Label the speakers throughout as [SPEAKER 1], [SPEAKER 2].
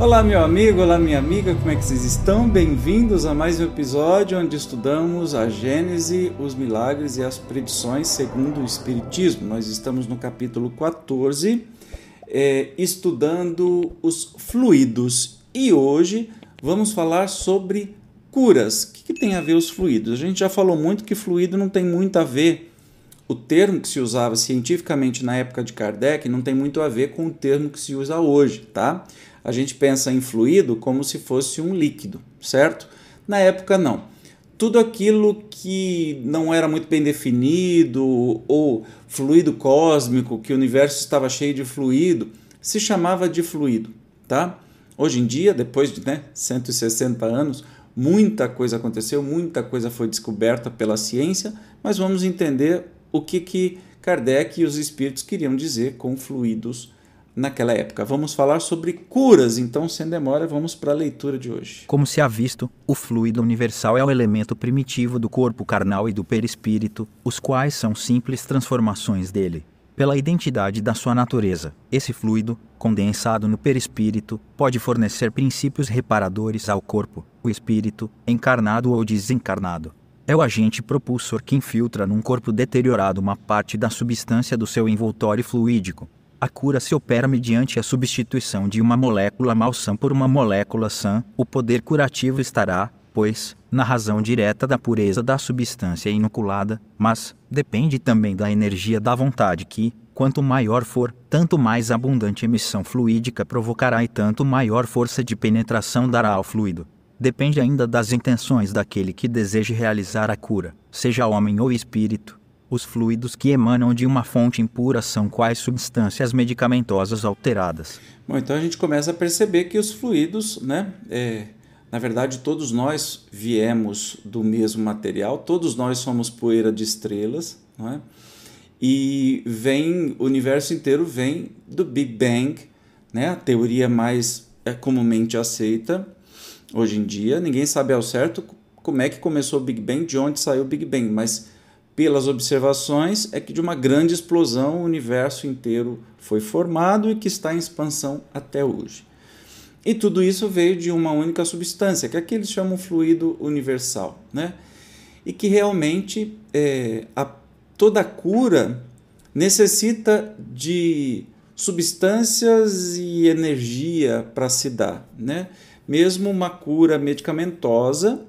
[SPEAKER 1] Olá, meu amigo, olá, minha amiga, como é que vocês estão? Bem-vindos a mais um episódio onde estudamos a Gênese, os milagres e as predições segundo o Espiritismo. Nós estamos no capítulo 14, é, estudando os fluidos e hoje vamos falar sobre curas. O que, que tem a ver os fluidos? A gente já falou muito que fluido não tem muito a ver. O termo que se usava cientificamente na época de Kardec não tem muito a ver com o termo que se usa hoje, tá? A gente pensa em fluido como se fosse um líquido, certo? Na época, não. Tudo aquilo que não era muito bem definido, ou fluido cósmico, que o universo estava cheio de fluido, se chamava de fluido, tá? Hoje em dia, depois de né, 160 anos, muita coisa aconteceu, muita coisa foi descoberta pela ciência, mas vamos entender o que, que Kardec e os espíritos queriam dizer com fluidos naquela época. Vamos falar sobre curas, então, sem demora, vamos para a leitura de hoje.
[SPEAKER 2] Como se ha visto, o fluido universal é o elemento primitivo do corpo carnal e do perispírito, os quais são simples transformações dele. Pela identidade da sua natureza, esse fluido, condensado no perispírito, pode fornecer princípios reparadores ao corpo, o espírito, encarnado ou desencarnado. É o agente propulsor que infiltra num corpo deteriorado uma parte da substância do seu envoltório fluídico, a cura se opera mediante a substituição de uma molécula malsã por uma molécula sã. O poder curativo estará, pois, na razão direta da pureza da substância inoculada, mas depende também da energia da vontade que, quanto maior for, tanto mais abundante emissão fluídica provocará e tanto maior força de penetração dará ao fluido. Depende ainda das intenções daquele que deseje realizar a cura, seja homem ou espírito, os fluidos que emanam de uma fonte impura são quais substâncias medicamentosas alteradas.
[SPEAKER 1] Bom, então a gente começa a perceber que os fluidos, né, é, na verdade todos nós viemos do mesmo material, todos nós somos poeira de estrelas, não é? E vem, o universo inteiro vem do Big Bang, né? A teoria mais é, comumente aceita hoje em dia. Ninguém sabe ao certo como é que começou o Big Bang, de onde saiu o Big Bang, mas pelas observações, é que de uma grande explosão o universo inteiro foi formado e que está em expansão até hoje. E tudo isso veio de uma única substância, que aqui eles chamam fluido universal, né? E que realmente é, a, toda cura necessita de substâncias e energia para se dar, né? Mesmo uma cura medicamentosa,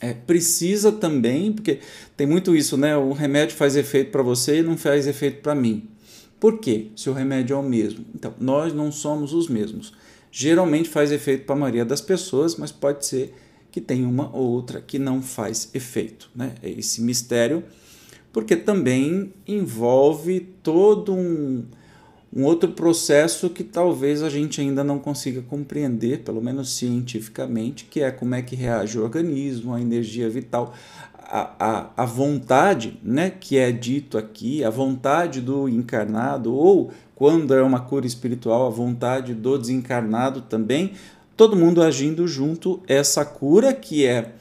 [SPEAKER 1] é, precisa também, porque tem muito isso, né? O remédio faz efeito para você e não faz efeito para mim. Por quê? Se o remédio é o mesmo. Então, nós não somos os mesmos. Geralmente faz efeito para a maioria das pessoas, mas pode ser que tenha uma ou outra que não faz efeito. Né? É esse mistério, porque também envolve todo um, um outro processo que talvez a gente ainda não consiga compreender, pelo menos cientificamente, que é como é que reage o organismo, a energia vital, a, a, a vontade, né, que é dito aqui, a vontade do encarnado, ou quando é uma cura espiritual, a vontade do desencarnado também, todo mundo agindo junto, essa cura que é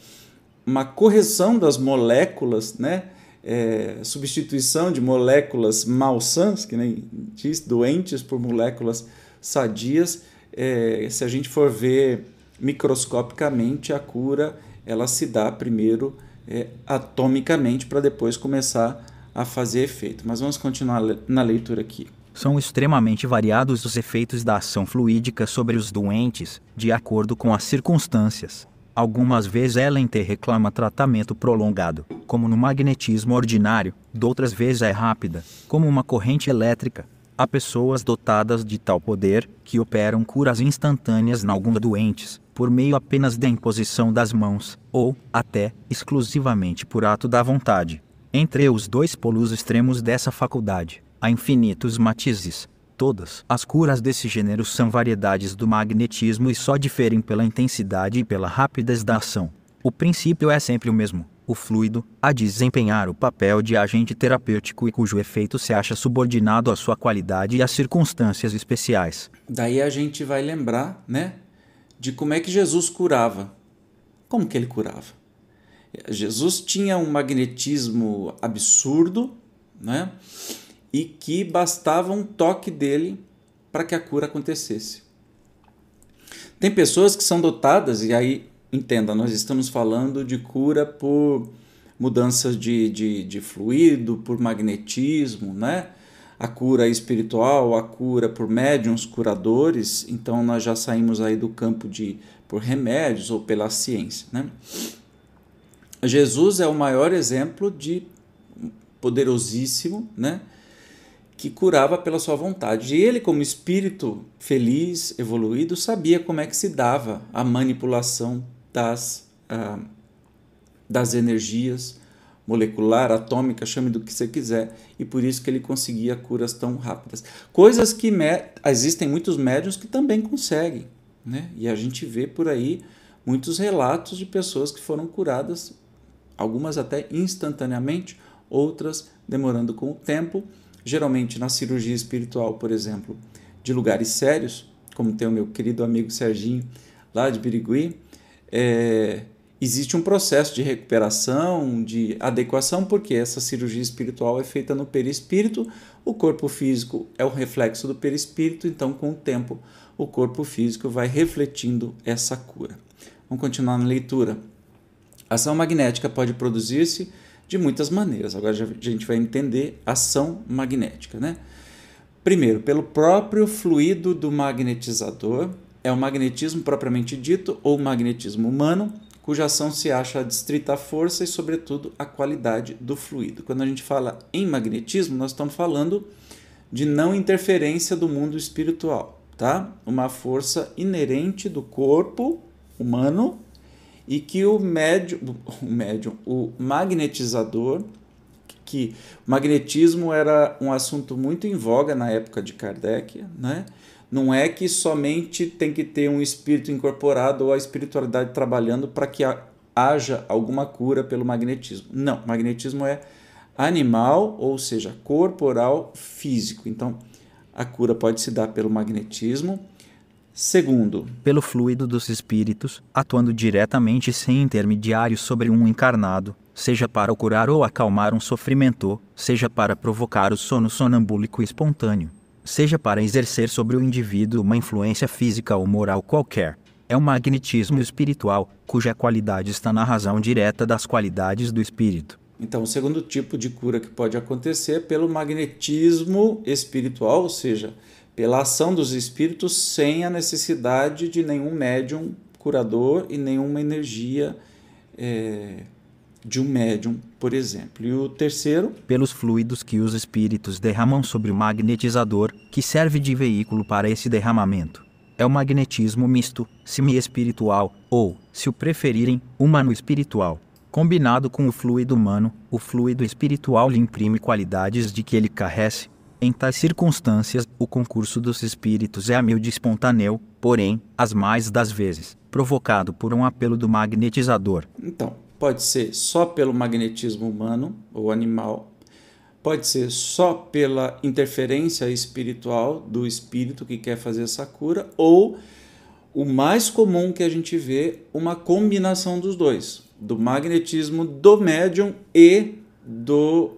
[SPEAKER 1] uma correção das moléculas, né? É, substituição de moléculas malsãs, que nem diz, doentes por moléculas sadias, é, se a gente for ver microscopicamente, a cura ela se dá primeiro é, atomicamente para depois começar a fazer efeito. Mas vamos continuar na leitura aqui.
[SPEAKER 2] São extremamente variados os efeitos da ação fluídica sobre os doentes, de acordo com as circunstâncias. Algumas vezes ela reclama tratamento prolongado, como no magnetismo ordinário, outras vezes é rápida, como uma corrente elétrica. Há pessoas dotadas de tal poder que operam curas instantâneas em alguns doentes, por meio apenas da imposição das mãos, ou, até, exclusivamente por ato da vontade. Entre os dois polos extremos dessa faculdade, há infinitos matizes, Todas as curas desse gênero são variedades do magnetismo e só diferem pela intensidade e pela rapidez da ação. O princípio é sempre o mesmo. O fluido a desempenhar o papel de agente terapêutico e cujo efeito se acha subordinado à sua qualidade e às circunstâncias especiais.
[SPEAKER 1] Daí a gente vai lembrar, né, de como é que Jesus curava. Como que ele curava? Jesus tinha um magnetismo absurdo, né? E que bastava um toque dele para que a cura acontecesse. Tem pessoas que são dotadas, e aí, entenda, nós estamos falando de cura por mudanças de, de, de fluido, por magnetismo, né? A cura espiritual, a cura por médiums curadores, então nós já saímos aí do campo de por remédios ou pela ciência, né? Jesus é o maior exemplo de poderosíssimo, né? Que curava pela sua vontade. E ele, como espírito feliz, evoluído, sabia como é que se dava a manipulação das, ah, das energias molecular, atômica, chame do que você quiser, e por isso que ele conseguia curas tão rápidas. Coisas que existem muitos médiums que também conseguem, né? E a gente vê por aí muitos relatos de pessoas que foram curadas, algumas até instantaneamente, outras demorando com o tempo, geralmente na cirurgia espiritual, por exemplo, de lugares sérios, como tem o meu querido amigo Serginho lá de Birigui, é, existe um processo de recuperação, de adequação, porque essa cirurgia espiritual é feita no perispírito, o corpo físico é o reflexo do perispírito, então com o tempo o corpo físico vai refletindo essa cura. Vamos continuar na leitura. A ação magnética pode produzir-se de muitas maneiras. Agora a gente vai entender ação magnética, né? Primeiro, pelo próprio fluido do magnetizador, é o magnetismo propriamente dito ou magnetismo humano, cuja ação se acha adstrita à força e, sobretudo, à qualidade do fluido. Quando a gente fala em magnetismo, nós estamos falando de não interferência do mundo espiritual, tá? Uma força inerente do corpo humano e que o médium, o médium, o magnetizador, que magnetismo era um assunto muito em voga na época de Kardec, né? Não é que somente tem que ter um espírito incorporado ou a espiritualidade trabalhando para que haja alguma cura pelo magnetismo. Não, magnetismo é animal, ou seja, corporal, físico. Então, a cura pode se dar pelo magnetismo, Segundo,
[SPEAKER 2] pelo fluido dos espíritos, atuando diretamente sem intermediário sobre um encarnado, seja para curar ou acalmar um sofrimento, seja para provocar o sono sonambúlico espontâneo, seja para exercer sobre o indivíduo uma influência física ou moral qualquer. É o magnetismo espiritual, cuja qualidade está na razão direta das qualidades do espírito.
[SPEAKER 1] Então, o segundo tipo de cura que pode acontecer é pelo magnetismo espiritual, ou seja, pela ação dos espíritos sem a necessidade de nenhum médium curador e nenhuma energia é, de um médium, por exemplo. E o terceiro?
[SPEAKER 2] Pelos fluidos que os espíritos derramam sobre o magnetizador, que serve de veículo para esse derramamento. É o magnetismo misto, semi-espiritual, ou, se o preferirem, humano-espiritual. Combinado com o fluido humano, o fluido espiritual lhe imprime qualidades de que ele carrece, em tais circunstâncias, o concurso dos espíritos é humilde e espontâneo, porém, as mais das vezes, provocado por um apelo do magnetizador.
[SPEAKER 1] Então, pode ser só pelo magnetismo humano ou animal, pode ser só pela interferência espiritual do espírito que quer fazer essa cura, ou o mais comum que a gente vê, uma combinação dos dois, do magnetismo do médium e do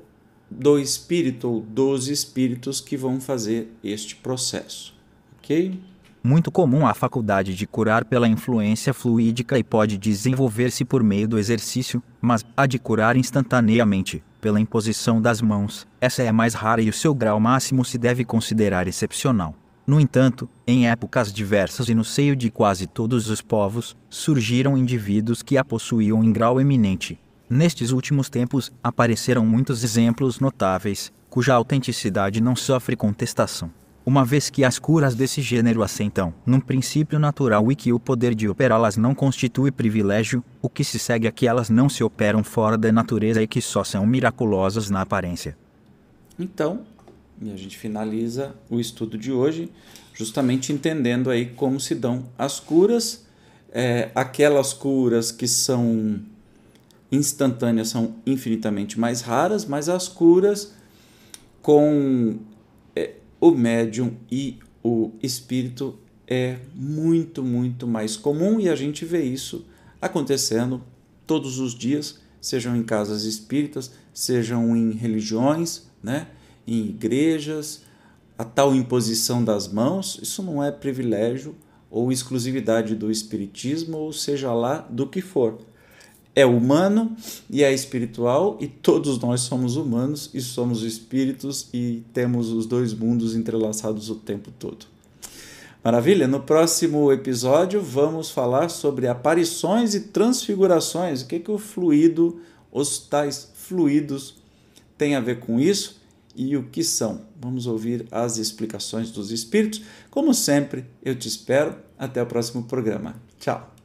[SPEAKER 1] do espírito ou dos espíritos que vão fazer este processo. Ok?
[SPEAKER 2] Muito comum a faculdade de curar pela influência fluídica e pode desenvolver-se por meio do exercício, mas a de curar instantaneamente, pela imposição das mãos, essa é mais rara e o seu grau máximo se deve considerar excepcional. No entanto, em épocas diversas e no seio de quase todos os povos, surgiram indivíduos que a possuíam em grau eminente, Nestes últimos tempos, apareceram muitos exemplos notáveis, cuja autenticidade não sofre contestação. Uma vez que as curas desse gênero assentam num princípio natural e que o poder de operá-las não constitui privilégio, o que se segue é que elas não se operam fora da natureza e que só são miraculosas na aparência.
[SPEAKER 1] Então, e a gente finaliza o estudo de hoje justamente entendendo aí como se dão as curas, é, aquelas curas que são instantâneas são infinitamente mais raras, mas as curas com é, o médium e o espírito é muito, muito mais comum e a gente vê isso acontecendo todos os dias, sejam em casas espíritas, sejam em religiões, né? em igrejas, a tal imposição das mãos, isso não é privilégio ou exclusividade do espiritismo, ou seja lá do que for. É humano e é espiritual, e todos nós somos humanos e somos espíritos e temos os dois mundos entrelaçados o tempo todo. Maravilha? No próximo episódio vamos falar sobre aparições e transfigurações. O que, que o fluido, os tais fluidos, tem a ver com isso e o que são. Vamos ouvir as explicações dos espíritos. Como sempre, eu te espero. Até o próximo programa. Tchau.